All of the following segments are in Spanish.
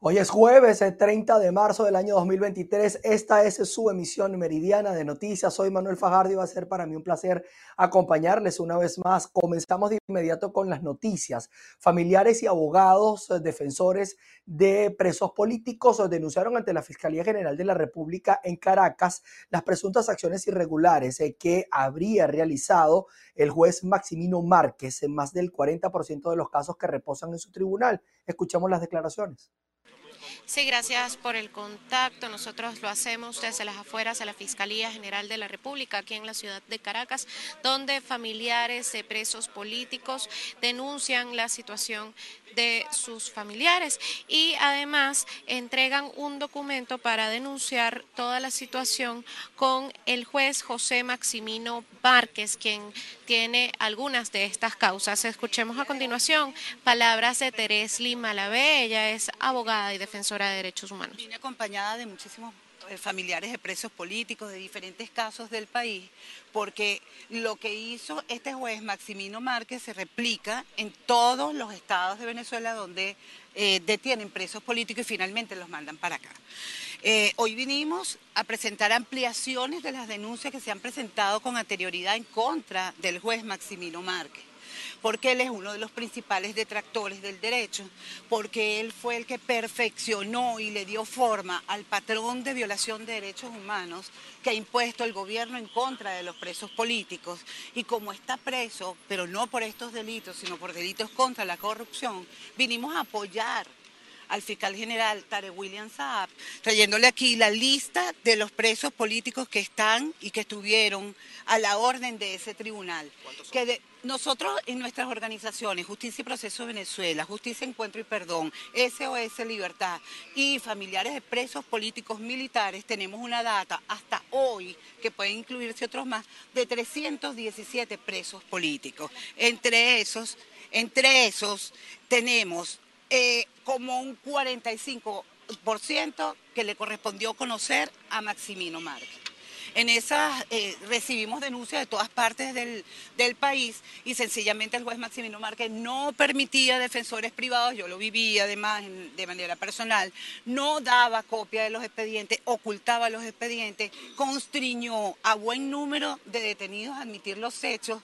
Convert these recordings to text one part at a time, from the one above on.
Hoy es jueves, el 30 de marzo del año 2023. Esta es su emisión meridiana de noticias. Soy Manuel Fajardo y va a ser para mí un placer acompañarles una vez más. Comenzamos de inmediato con las noticias. Familiares y abogados eh, defensores de presos políticos denunciaron ante la Fiscalía General de la República en Caracas las presuntas acciones irregulares eh, que habría realizado el juez Maximino Márquez en más del 40% de los casos que reposan en su tribunal. Escuchamos las declaraciones. Sí, gracias por el contacto. Nosotros lo hacemos desde las afueras a la Fiscalía General de la República, aquí en la ciudad de Caracas, donde familiares de presos políticos denuncian la situación de sus familiares y además entregan un documento para denunciar toda la situación con el juez José Maximino Márquez, quien tiene algunas de estas causas. Escuchemos a continuación palabras de Teresli Malavé, ella es abogada y defensora de derechos humanos. Acompañada de muchísimos familiares de presos políticos de diferentes casos del país, porque lo que hizo este juez Maximino Márquez se replica en todos los estados de Venezuela donde eh, detienen presos políticos y finalmente los mandan para acá. Eh, hoy vinimos a presentar ampliaciones de las denuncias que se han presentado con anterioridad en contra del juez Maximino Márquez porque él es uno de los principales detractores del derecho, porque él fue el que perfeccionó y le dio forma al patrón de violación de derechos humanos que ha impuesto el gobierno en contra de los presos políticos. Y como está preso, pero no por estos delitos, sino por delitos contra la corrupción, vinimos a apoyar al fiscal general Tare William Saab, trayéndole aquí la lista de los presos políticos que están y que estuvieron a la orden de ese tribunal. Que nosotros en nuestras organizaciones, Justicia y Proceso Venezuela, Justicia, Encuentro y Perdón, SOS Libertad y familiares de presos políticos militares, tenemos una data hasta hoy, que pueden incluirse otros más, de 317 presos políticos. Entre esos, entre esos tenemos eh, como un 45% que le correspondió conocer a Maximino Márquez. En esas eh, recibimos denuncias de todas partes del, país y sencillamente el juez Maximino Márquez no permitía defensores privados, yo lo vivía además de manera personal, no daba copia de los expedientes, ocultaba los expedientes, constriñó a buen número de detenidos a admitir los hechos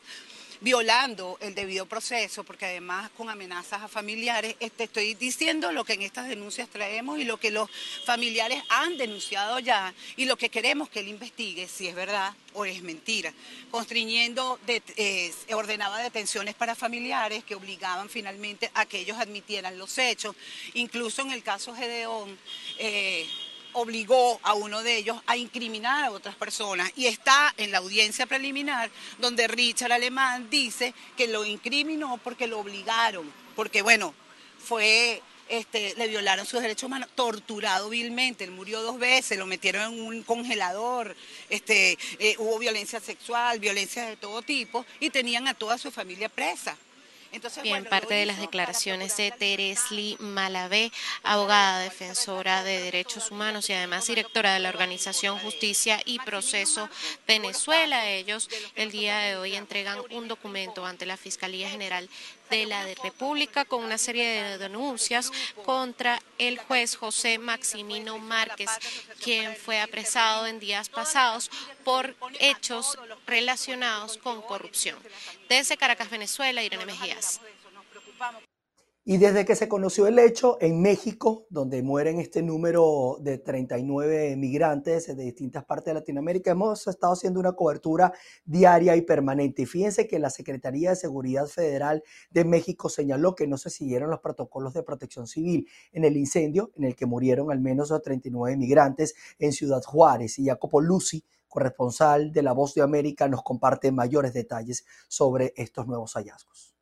violando el debido proceso, porque además con amenazas a familiares, este, estoy diciendo lo que en estas denuncias traemos y lo que los familiares han denunciado ya y lo que queremos que él investigue si es verdad o es mentira, constriñendo, eh, ordenaba detenciones para familiares que obligaban finalmente a que ellos admitieran los hechos, incluso en el caso Gedeón. Eh, obligó a uno de ellos a incriminar a otras personas y está en la audiencia preliminar donde Richard Alemán dice que lo incriminó porque lo obligaron, porque bueno, fue este, le violaron sus derechos humanos, torturado vilmente, él murió dos veces, lo metieron en un congelador, este, eh, hubo violencia sexual, violencia de todo tipo y tenían a toda su familia presa. Bien, parte de las declaraciones de Teresli Malavé, abogada defensora de derechos humanos y además directora de la organización Justicia y Proceso Venezuela. Ellos el día de hoy entregan un documento ante la Fiscalía General de la República con una serie de denuncias contra el juez José Maximino Márquez, quien fue apresado en días pasados por hechos relacionados con corrupción. Desde Caracas, Venezuela, Irene Mejías. Y desde que se conoció el hecho en México, donde mueren este número de 39 migrantes de distintas partes de Latinoamérica, hemos estado haciendo una cobertura diaria y permanente. Y fíjense que la Secretaría de Seguridad Federal de México señaló que no se siguieron los protocolos de protección civil en el incendio en el que murieron al menos 39 migrantes en Ciudad Juárez. Y Jacopo Lucy, corresponsal de La Voz de América, nos comparte mayores detalles sobre estos nuevos hallazgos.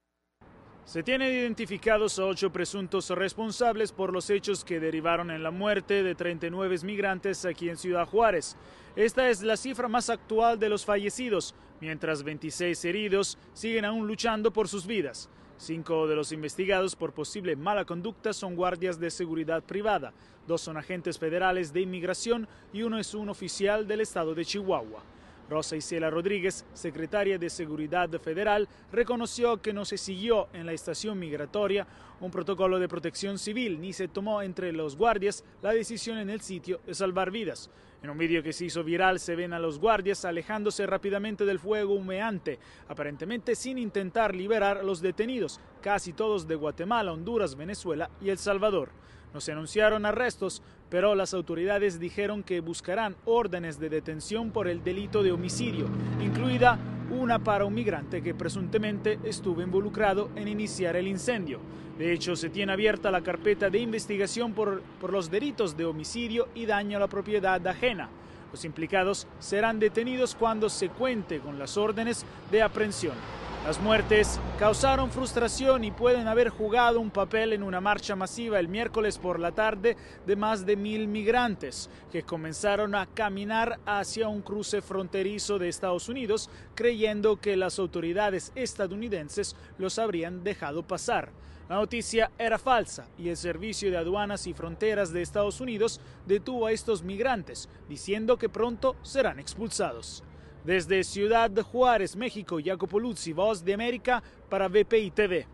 Se tienen identificados a ocho presuntos responsables por los hechos que derivaron en la muerte de 39 migrantes aquí en Ciudad Juárez. Esta es la cifra más actual de los fallecidos, mientras 26 heridos siguen aún luchando por sus vidas. Cinco de los investigados por posible mala conducta son guardias de seguridad privada, dos son agentes federales de inmigración y uno es un oficial del estado de Chihuahua. Rosa Isela Rodríguez, secretaria de Seguridad Federal, reconoció que no se siguió en la estación migratoria un protocolo de protección civil ni se tomó entre los guardias la decisión en el sitio de salvar vidas. En un vídeo que se hizo viral se ven a los guardias alejándose rápidamente del fuego humeante, aparentemente sin intentar liberar a los detenidos, casi todos de Guatemala, Honduras, Venezuela y El Salvador. No se anunciaron arrestos, pero las autoridades dijeron que buscarán órdenes de detención por el delito de homicidio, incluida una para un migrante que presuntamente estuvo involucrado en iniciar el incendio. De hecho, se tiene abierta la carpeta de investigación por, por los delitos de homicidio y daño a la propiedad ajena. Los implicados serán detenidos cuando se cuente con las órdenes de aprehensión. Las muertes causaron frustración y pueden haber jugado un papel en una marcha masiva el miércoles por la tarde de más de mil migrantes que comenzaron a caminar hacia un cruce fronterizo de Estados Unidos creyendo que las autoridades estadounidenses los habrían dejado pasar. La noticia era falsa y el Servicio de Aduanas y Fronteras de Estados Unidos detuvo a estos migrantes diciendo que pronto serán expulsados. Desde Ciudad Juárez, México, Jacopo Luzzi, Voz de América para VPI TV.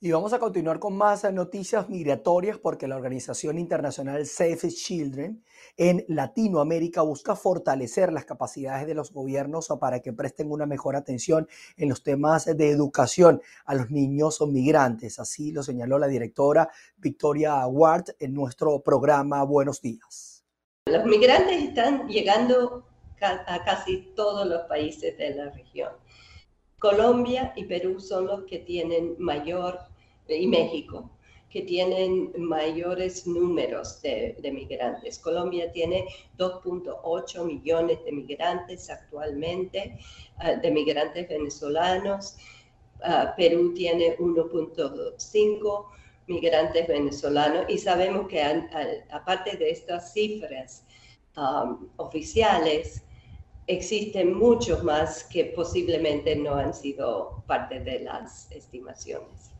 Y vamos a continuar con más noticias migratorias porque la organización internacional Safe Children en Latinoamérica busca fortalecer las capacidades de los gobiernos para que presten una mejor atención en los temas de educación a los niños migrantes. Así lo señaló la directora Victoria Ward en nuestro programa Buenos Días. Los migrantes están llegando a casi todos los países de la región. Colombia y Perú son los que tienen mayor, y México, que tienen mayores números de, migrantes. Colombia tiene 2.8 millones de migrantes actualmente, ah, de migrantes venezolanos. Ah, Perú tiene 1.5 migrantes venezolanos y sabemos que aparte de estas cifras um, oficiales, existen muchos más que posiblemente no han sido parte de las estimaciones.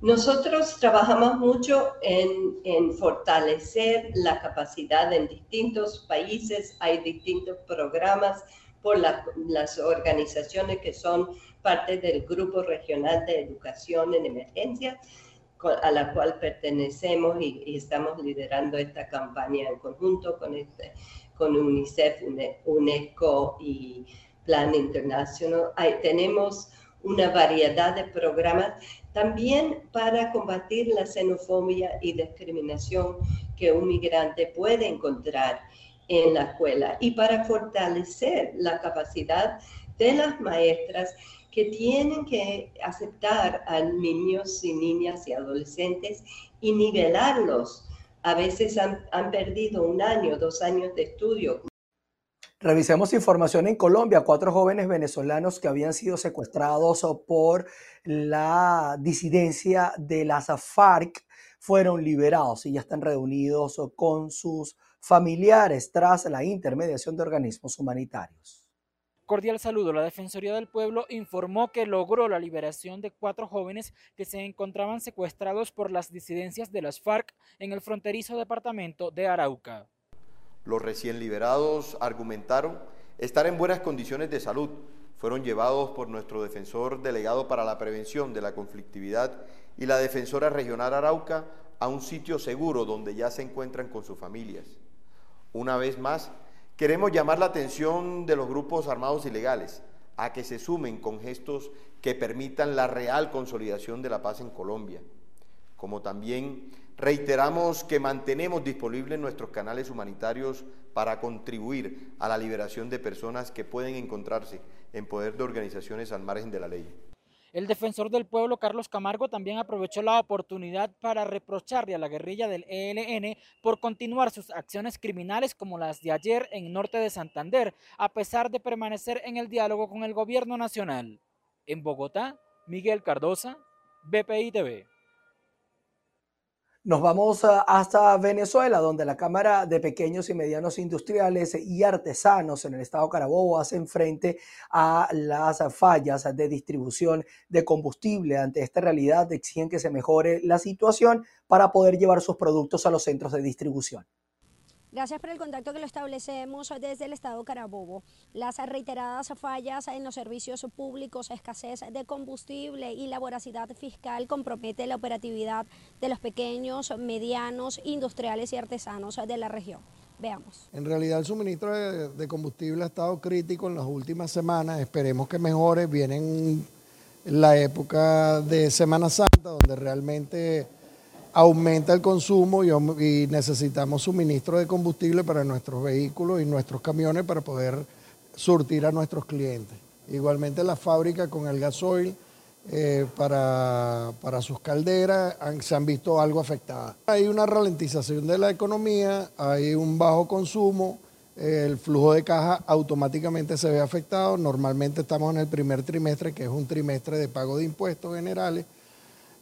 Nosotros trabajamos mucho en, fortalecer la capacidad en distintos países. Hay distintos programas por las organizaciones que son parte del Grupo Regional de Educación en Emergencia, a la cual pertenecemos y, estamos liderando esta campaña en conjunto con este con UNICEF, UNESCO y Plan Internacional. tenemos una variedad de programas también para combatir la xenofobia y discriminación que un migrante puede encontrar en la escuela y para fortalecer la capacidad de las maestras que tienen que aceptar a niños y niñas y adolescentes y nivelarlos a veces han, perdido un año, dos años de estudio. Revisemos información en Colombia. Cuatro jóvenes venezolanos que habían sido secuestrados por la disidencia de las FARC fueron liberados y ya están reunidos con sus familiares tras la intermediación de organismos humanitarios. Cordial saludo. La Defensoría del Pueblo informó que logró la liberación de cuatro jóvenes que se encontraban secuestrados por las disidencias de las FARC en el fronterizo departamento de Arauca. Los recién liberados argumentaron estar en buenas condiciones de salud. Fueron llevados por nuestro defensor delegado para la prevención de la conflictividad y la defensora regional Arauca a un sitio seguro donde ya se encuentran con sus familias. Una vez más, Queremos llamar la atención de los grupos armados ilegales a que se sumen con gestos que permitan la real consolidación de la paz en Colombia. Como también reiteramos que mantenemos disponibles nuestros canales humanitarios para contribuir a la liberación de personas que pueden encontrarse en poder de organizaciones al margen de la ley. El defensor del pueblo, Carlos Camargo, también aprovechó la oportunidad para reprocharle a la guerrilla del ELN por continuar sus acciones criminales como las de ayer en norte de Santander, a pesar de permanecer en el diálogo con el gobierno nacional. En Bogotá, Miguel Cardosa, BPI TV. Nos vamos hasta Venezuela, donde la Cámara de Pequeños y Medianos Industriales y Artesanos en el estado Carabobo hacen frente a las fallas de distribución de combustible. Ante esta realidad exigen que se mejore la situación para poder llevar sus productos a los centros de distribución. Gracias por el contacto que lo establecemos desde el Estado Carabobo. Las reiteradas fallas en los servicios públicos, escasez de combustible y la voracidad fiscal compromete la operatividad de los pequeños, medianos, industriales y artesanos de la región. Veamos. En realidad el suministro de, combustible ha estado crítico en las últimas semanas. Esperemos que mejore. Vienen la época de Semana Santa, donde realmente aumenta el consumo y, necesitamos suministro de combustible para nuestros vehículos y nuestros camiones para poder surtir a nuestros clientes. Igualmente la fábrica con el gasoil eh, para, sus calderas se han visto algo afectadas. Hay una ralentización de la economía, hay un bajo consumo, el flujo de caja automáticamente se ve afectado. Normalmente estamos en el primer trimestre, que es un trimestre de pago de impuestos generales.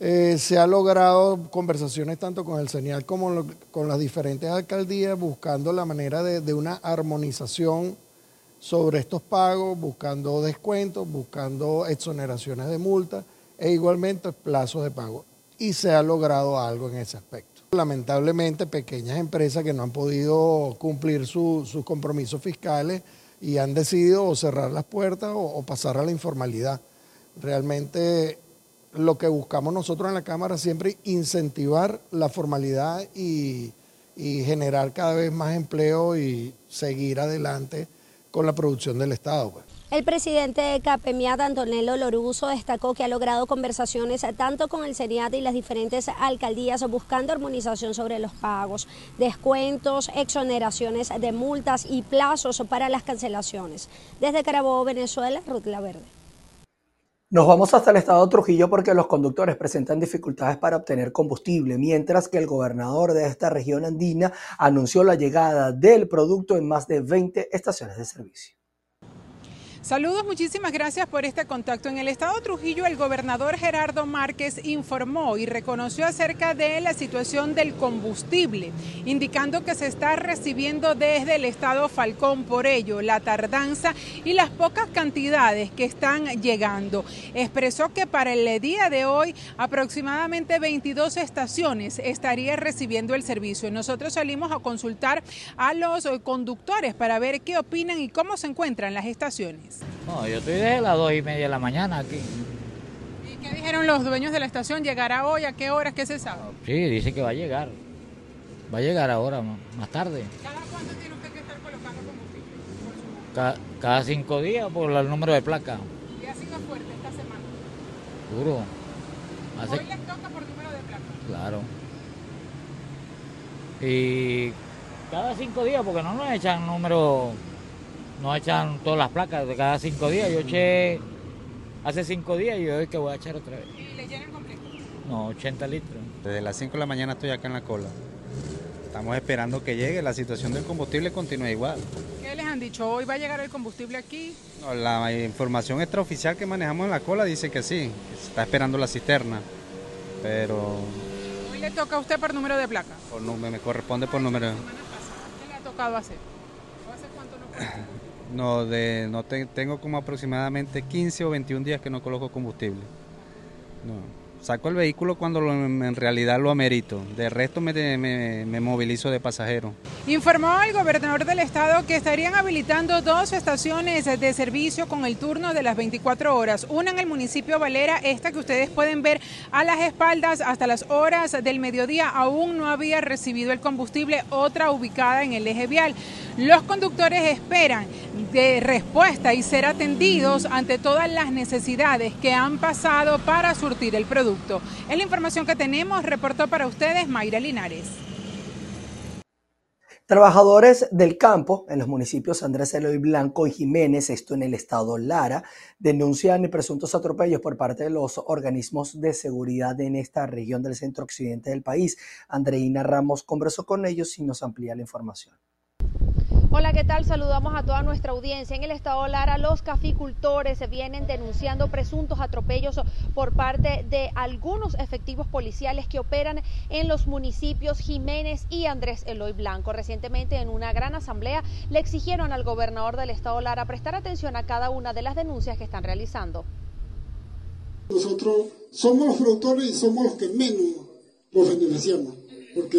Eh, se ha logrado conversaciones tanto con el CENIAL como con las diferentes alcaldías buscando la manera de, una armonización sobre estos pagos, buscando descuentos, buscando exoneraciones de multas e igualmente plazos de pago. Y se ha logrado algo en ese aspecto. Lamentablemente, pequeñas empresas que no han podido cumplir sus compromisos fiscales y han decidido cerrar las puertas o pasar a la informalidad. Realmente lo que buscamos nosotros en la Cámara siempre incentivar la formalidad y, generar cada vez más empleo y seguir adelante con la producción del Estado. Pues. El presidente de CAPEMIAT, Antonello Loruso, destacó que ha logrado conversaciones tanto con el CENIAT y las diferentes alcaldías buscando armonización sobre los pagos, descuentos, exoneraciones de multas y plazos para las cancelaciones. Desde Carabobo, Venezuela, Ruth La Verde. Nos vamos hasta el estado Trujillo porque los conductores presentan dificultades para obtener combustible, mientras que el gobernador de esta región andina anunció la llegada del producto en más de 20 estaciones de servicio. Saludos, muchísimas gracias por este contacto. En el estado Trujillo, el gobernador Gerardo Márquez informó y reconoció acerca de la situación del combustible, indicando que se está recibiendo desde el estado Falcón por ello la tardanza y las pocas cantidades que están llegando. Expresó que para el día de hoy aproximadamente 22 estaciones estaría recibiendo el servicio. Nosotros salimos a consultar a los conductores para ver qué opinan y cómo se encuentran las estaciones. No, yo estoy desde las dos y media de la mañana aquí. ¿Y qué dijeron los dueños de la estación? ¿Llegará hoy? ¿A qué horas? ¿Qué se sabe? Sí, dice que va a llegar. Va a llegar ahora, más tarde. ¿Cada cuánto tiene usted que estar colocando combustible? cada cinco días por el número de placa. ¿Y ha sido fuerte esta semana? Duro. Hoy les toca por número de placa. Claro. Y cada cinco días, porque no nos echan número no echan todas las placas de cada cinco días. Yo eché hace cinco días y hoy que voy a echar otra vez. ¿Y le llenan completo? No, 80 litros. Desde las 5 de la mañana estoy acá en la cola. Estamos esperando que llegue, la situación del combustible continúa igual. ¿Qué les han dicho? ¿Hoy va a llegar el combustible aquí? No, la información extraoficial que manejamos en la cola dice que sí, que se está esperando la cisterna, pero... ¿Hoy le toca a usted por número de placa? Por, me corresponde por número. ¿Qué le ha tocado hacer? ¿Hace cuánto no No, de, no tengo como aproximadamente 15 o 21 días que no coloco combustible. Saco el vehículo cuando en realidad lo amerito. De resto me, me, movilizo de pasajero. Informó el gobernador del estado que estarían habilitando dos estaciones de servicio con el turno de las 24 horas. Una en el municipio Valera, esta que ustedes pueden ver a las espaldas hasta las horas del mediodía. Aún no había recibido el combustible. Otra ubicada en el eje vial. Los conductores esperan de respuesta y ser atendidos ante todas las necesidades que han pasado para surtir el producto. Es la información que tenemos. Reportó para ustedes Mayra Linares. Trabajadores del campo en los municipios Andrés Eloy Blanco y Jiménez, esto en el estado Lara, denuncian presuntos atropellos por parte de los organismos de seguridad en esta región del centro occidente del país. Andreina Ramos conversó con ellos y nos amplía la información. Hola, ¿qué tal? Saludamos a toda nuestra audiencia. En el estado Lara, los caficultores se vienen denunciando presuntos atropellos por parte de algunos efectivos policiales que operan en los municipios Jiménez y Andrés Eloy Blanco. Recientemente, en una gran asamblea, le exigieron al gobernador del estado Lara prestar atención a cada una de las denuncias que están realizando. Nosotros somos los productores y somos los que menos nos beneficiamos, porque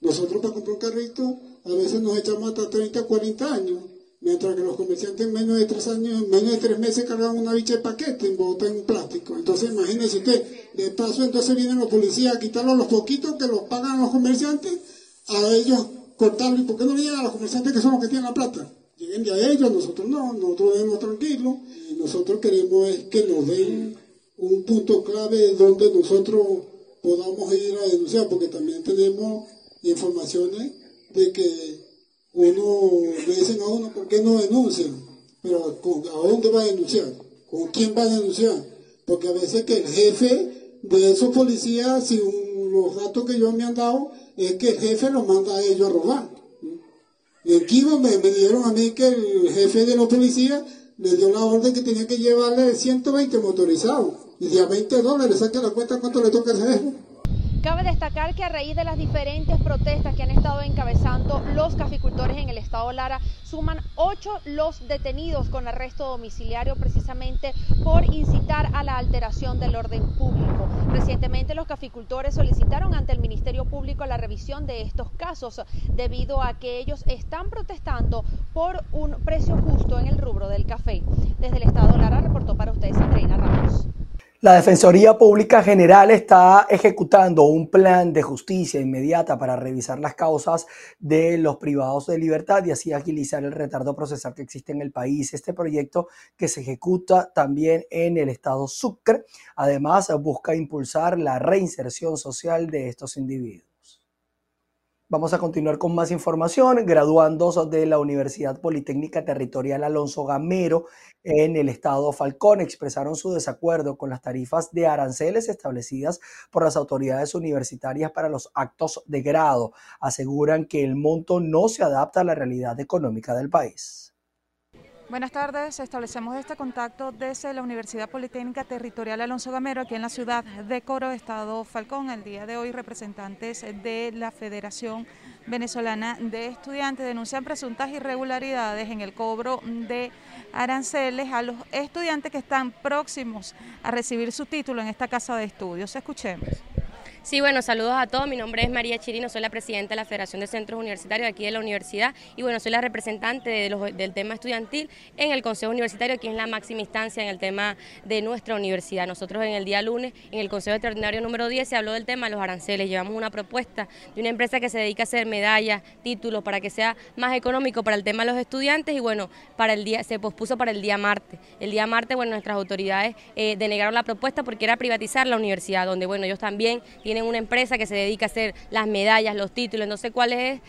Nosotros para comprar un carrito a veces nos echamos hasta 30, 40 años, mientras que los comerciantes en menos de tres años, en menos de tres meses cargan una bicha de paquete en bota en plástico. Entonces imagínense usted, de paso entonces vienen los policías a quitarlos los poquitos que los pagan los comerciantes, a ellos cortarlo. ¿Y por qué no le llegan a los comerciantes que son los que tienen la plata? Lleguen ya a ellos, nosotros no, nosotros debemos tranquilos. Y nosotros queremos es que nos den un punto clave donde nosotros podamos ir a denunciar, porque también tenemos informaciones de que uno le dicen a uno por qué no denuncian, pero ¿a dónde va a denunciar? ¿Con quién va a denunciar? Porque a veces que el jefe de esos policías, si los datos que yo me han dado, es que el jefe los manda a ellos a robar. En Kiva me, me dieron a mí que el jefe de los policías le dio la orden que tenía que llevarle 120 motorizados. Y de a 20 dólares, saque la cuenta cuánto le toca a ese jefe. Cabe destacar que a raíz de las diferentes protestas que han estado encabezando los caficultores en el estado Lara, suman ocho los detenidos con arresto domiciliario precisamente por incitar a la alteración del orden público. Recientemente los caficultores solicitaron ante el Ministerio Público la revisión de estos casos debido a que ellos están protestando por un precio justo en el rubro del café. Desde el estado Lara reportó para ustedes Andreina Ramos. La Defensoría Pública General está ejecutando un plan de justicia inmediata para revisar las causas de los privados de libertad y así agilizar el retardo procesal que existe en el país. Este proyecto que se ejecuta también en el estado Sucre, además busca impulsar la reinserción social de estos individuos. Vamos a continuar con más información. Graduandos de la Universidad Politécnica Territorial Alonso Gamero en el estado Falcón expresaron su desacuerdo con las tarifas de aranceles establecidas por las autoridades universitarias para los actos de grado. Aseguran que el monto no se adapta a la realidad económica del país. Buenas tardes, establecemos este contacto desde la Universidad Politécnica Territorial Alonso Gamero, aquí en la ciudad de Coro, Estado Falcón. El día de hoy, representantes de la Federación Venezolana de Estudiantes denuncian presuntas irregularidades en el cobro de aranceles a los estudiantes que están próximos a recibir su título en esta casa de estudios. Escuchemos. Sí, bueno, saludos a todos. Mi nombre es María Chirino, soy la presidenta de la Federación de Centros Universitarios aquí de la universidad y bueno, soy la representante del tema estudiantil en el Consejo Universitario, que es la máxima instancia en el tema de nuestra universidad. Nosotros en el día lunes, en el Consejo Extraordinario número 10, se habló del tema de los aranceles. Llevamos una propuesta de una empresa que se dedica a hacer medallas, títulos, para que sea más económico para el tema de los estudiantes y bueno, para el día se pospuso para el día martes. El día martes, bueno, nuestras autoridades eh, denegaron la propuesta porque era privatizar la universidad, donde bueno, ellos también tienen una empresa que se dedica a hacer las medallas, los títulos, no sé cuál es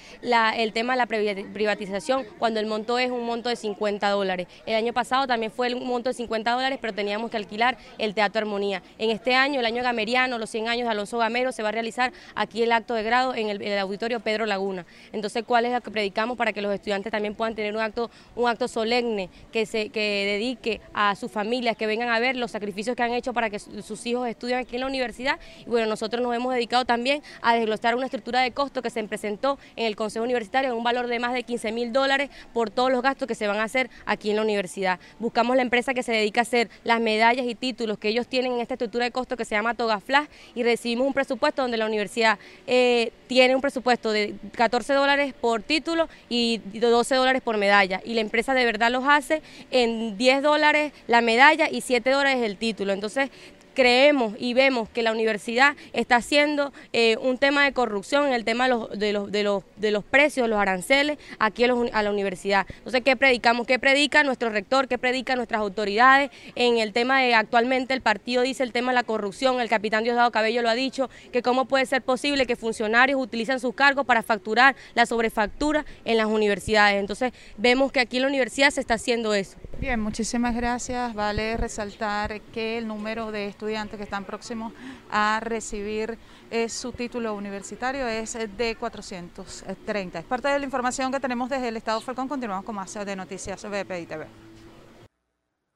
el tema de la privatización cuando el monto es un monto de 50 dólares. El año pasado también fue un monto de 50 dólares, pero teníamos que alquilar el Teatro Armonía. En este año, el año gameriano, los 100 años de Alonso Gamero, se va a realizar aquí el acto de grado en el, auditorio Pedro Laguna. Entonces, ¿cuál es lo que predicamos para que los estudiantes también puedan tener un acto, un acto solemne que, se, que dedique a sus familias, que vengan a ver los sacrificios que han hecho para que sus hijos estudien aquí en la universidad? Y bueno, nosotros nos hemos dedicado también a desglosar una estructura de costo que se presentó en el Consejo Universitario en un valor de más de 15 mil dólares por todos los gastos que se van a hacer aquí en la universidad. Buscamos la empresa que se dedica a hacer las medallas y títulos que ellos tienen en esta estructura de costo que se llama Togaflash y recibimos un presupuesto donde la universidad eh, tiene un presupuesto de 14 dólares por título y 12 dólares por medalla y la empresa de verdad los hace en 10 dólares la medalla y 7 dólares el título. Entonces creemos y vemos que la universidad está haciendo eh, un tema de corrupción en el tema de los, de los, de los, de los precios, los aranceles aquí a, la universidad. Entonces, ¿qué predicamos? ¿Qué predica nuestro rector? ¿Qué predica nuestras autoridades en el tema de actualmente el partido dice el tema de la corrupción? El capitán Diosdado Cabello lo ha dicho, que cómo puede ser posible que funcionarios utilicen sus cargos para facturar la sobrefactura en las universidades. Entonces, vemos que aquí en la universidad se está haciendo eso. Bien, muchísimas gracias. Vale resaltar que el número de estudiantes que están próximos a recibir eh, su título universitario es de 430. Es parte de la información que tenemos desde el Estado Falcón. Continuamos con más de noticias BPI TV.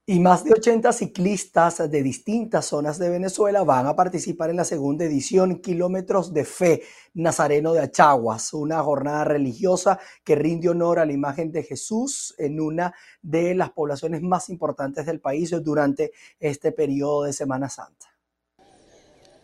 Y más de 80 ciclistas de distintas zonas de Venezuela van a participar en la segunda edición Kilómetros de Fe Nazareno de Achaguas, una jornada religiosa que rinde honor a la imagen de Jesús en una de las poblaciones más importantes del país durante este periodo de Semana Santa.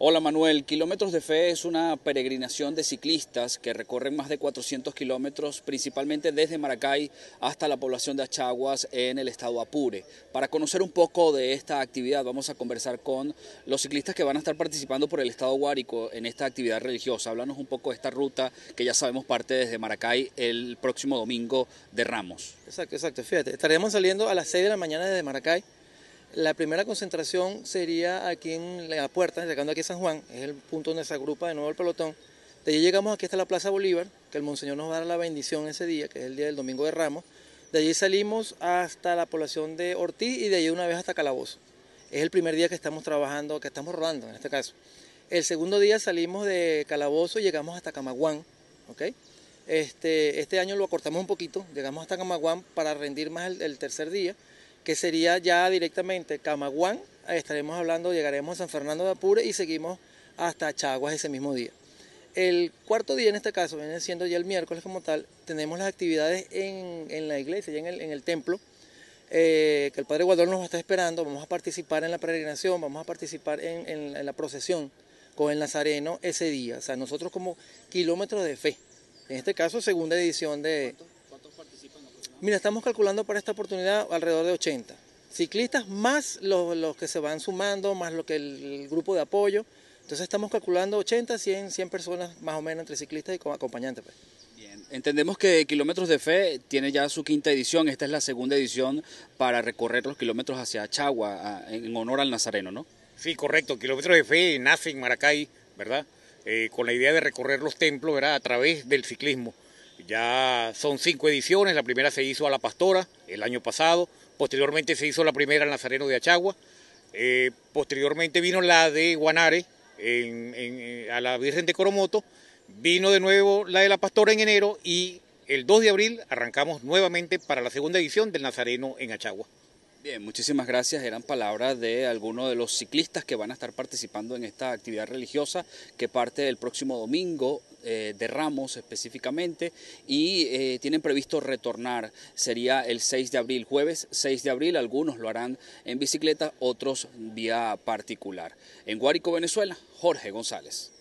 Hola Manuel, Kilómetros de Fe es una peregrinación de ciclistas que recorren más de 400 kilómetros, principalmente desde Maracay hasta la población de Achaguas en el estado Apure. Para conocer un poco de esta actividad vamos a conversar con los ciclistas que van a estar participando por el estado Guárico en esta actividad religiosa. Háblanos un poco de esta ruta que ya sabemos parte desde Maracay el próximo domingo de Ramos. Exacto, exacto. Fíjate, estaremos saliendo a las 6 de la mañana desde Maracay la primera concentración sería aquí en la puerta, llegando aquí a San Juan, es el punto donde se agrupa de nuevo el pelotón. De allí llegamos aquí hasta la Plaza Bolívar, que el Monseñor nos va a dar la bendición ese día, que es el día del Domingo de Ramos. De allí salimos hasta la población de Ortiz y de allí una vez hasta Calabozo. Es el primer día que estamos trabajando, que estamos rodando en este caso. El segundo día salimos de Calabozo y llegamos hasta Camaguán. Este, este año lo acortamos un poquito, llegamos hasta Camaguán para rendir más el tercer día que sería ya directamente Camaguán, estaremos hablando, llegaremos a San Fernando de Apure y seguimos hasta Chaguas ese mismo día. El cuarto día en este caso, viene siendo ya el miércoles como tal, tenemos las actividades en, la iglesia, ya en el, templo, eh, que el Padre Guadón nos está esperando, vamos a participar en la peregrinación, vamos a participar en, en la procesión con el Nazareno ese día, o sea, nosotros como kilómetros de fe, en este caso segunda edición de, Mira, estamos calculando para esta oportunidad alrededor de 80 ciclistas, más los, que se van sumando, más lo que el, grupo de apoyo. Entonces estamos calculando 80, 100, 100 personas más o menos entre ciclistas y con acompañantes. Pues. Bien, entendemos que Kilómetros de Fe tiene ya su quinta edición, esta es la segunda edición para recorrer los kilómetros hacia Chagua en honor al Nazareno, ¿no? Sí, correcto, Kilómetros de Fe nace en Maracay, ¿verdad? Eh, con la idea de recorrer los templos, ¿verdad? A través del ciclismo. Ya son cinco ediciones, la primera se hizo a La Pastora el año pasado, posteriormente se hizo la primera al Nazareno de Achagua, eh, posteriormente vino la de Guanare a la Virgen de Coromoto, vino de nuevo la de La Pastora en enero y el 2 de abril arrancamos nuevamente para la segunda edición del Nazareno en Achagua. Bien, muchísimas gracias. Eran palabras de algunos de los ciclistas que van a estar participando en esta actividad religiosa que parte el próximo domingo eh, de Ramos específicamente y eh, tienen previsto retornar. Sería el 6 de abril, jueves 6 de abril. Algunos lo harán en bicicleta, otros vía particular. En Guárico, Venezuela, Jorge González.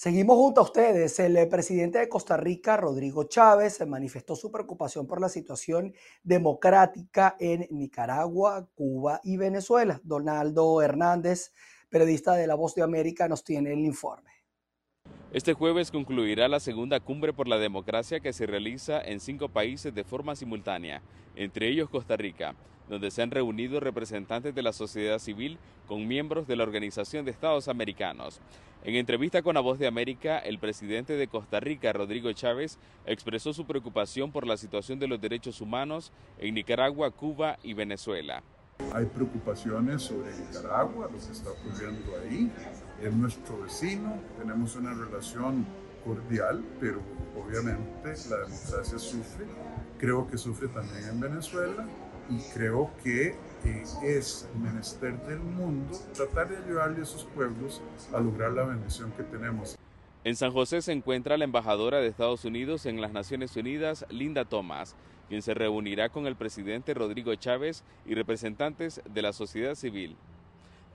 Seguimos junto a ustedes. El eh, presidente de Costa Rica, Rodrigo Chávez, manifestó su preocupación por la situación democrática en Nicaragua, Cuba y Venezuela. Donaldo Hernández, periodista de La Voz de América, nos tiene el informe. Este jueves concluirá la segunda cumbre por la democracia que se realiza en cinco países de forma simultánea, entre ellos Costa Rica donde se han reunido representantes de la sociedad civil con miembros de la Organización de Estados Americanos. En entrevista con La Voz de América, el presidente de Costa Rica, Rodrigo Chávez, expresó su preocupación por la situación de los derechos humanos en Nicaragua, Cuba y Venezuela. Hay preocupaciones sobre Nicaragua, lo que está ocurriendo ahí. Es nuestro vecino, tenemos una relación cordial, pero obviamente la democracia sufre. Creo que sufre también en Venezuela y creo que eh, es menester del mundo tratar de ayudarle a esos pueblos a lograr la bendición que tenemos. En San José se encuentra la embajadora de Estados Unidos en las Naciones Unidas, Linda Thomas, quien se reunirá con el presidente Rodrigo Chávez y representantes de la sociedad civil.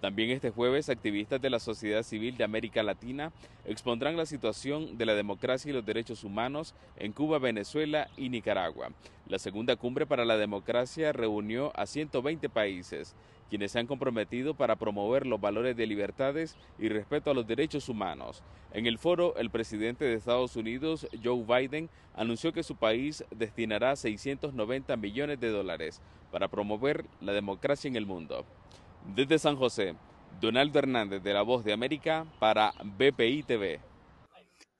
También este jueves, activistas de la sociedad civil de América Latina expondrán la situación de la democracia y los derechos humanos en Cuba, Venezuela y Nicaragua. La segunda cumbre para la democracia reunió a 120 países, quienes se han comprometido para promover los valores de libertades y respeto a los derechos humanos. En el foro, el presidente de Estados Unidos, Joe Biden, anunció que su país destinará 690 millones de dólares para promover la democracia en el mundo. Desde San José, Donaldo Hernández de La Voz de América para BPI TV.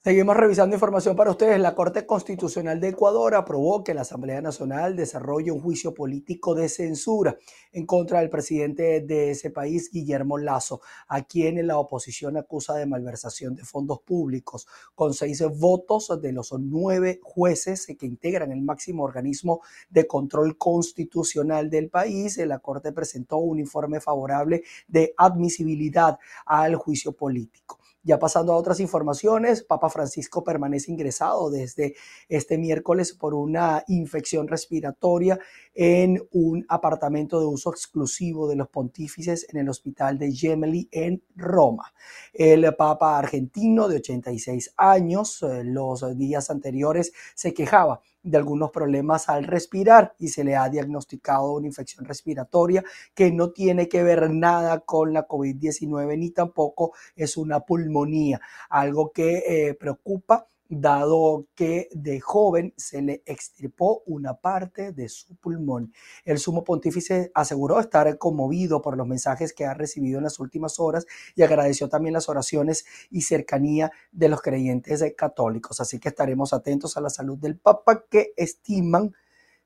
Seguimos revisando información para ustedes. La Corte Constitucional de Ecuador aprobó que la Asamblea Nacional desarrolle un juicio político de censura en contra del presidente de ese país, Guillermo Lazo, a quien la oposición acusa de malversación de fondos públicos. Con seis votos de los nueve jueces que integran el máximo organismo de control constitucional del país, la Corte presentó un informe favorable de admisibilidad al juicio político. Ya pasando a otras informaciones, Papa Francisco permanece ingresado desde este miércoles por una infección respiratoria en un apartamento de uso exclusivo de los pontífices en el hospital de Gemelli en Roma. El Papa argentino de 86 años, eh, los días anteriores se quejaba de algunos problemas al respirar y se le ha diagnosticado una infección respiratoria que no tiene que ver nada con la COVID-19 ni tampoco es una pulmonía, algo que eh, preocupa dado que de joven se le extirpó una parte de su pulmón. El sumo pontífice aseguró estar conmovido por los mensajes que ha recibido en las últimas horas y agradeció también las oraciones y cercanía de los creyentes católicos. Así que estaremos atentos a la salud del Papa que estiman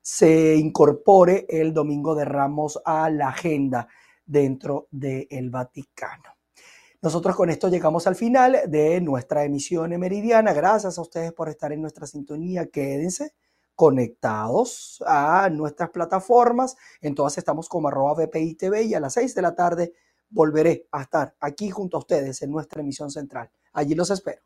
se incorpore el Domingo de Ramos a la agenda dentro del Vaticano. Nosotros con esto llegamos al final de nuestra emisión meridiana. Gracias a ustedes por estar en nuestra sintonía. Quédense conectados a nuestras plataformas. En todas estamos como arroba VPI TV y a las 6 de la tarde volveré a estar aquí junto a ustedes en nuestra emisión central. Allí los espero.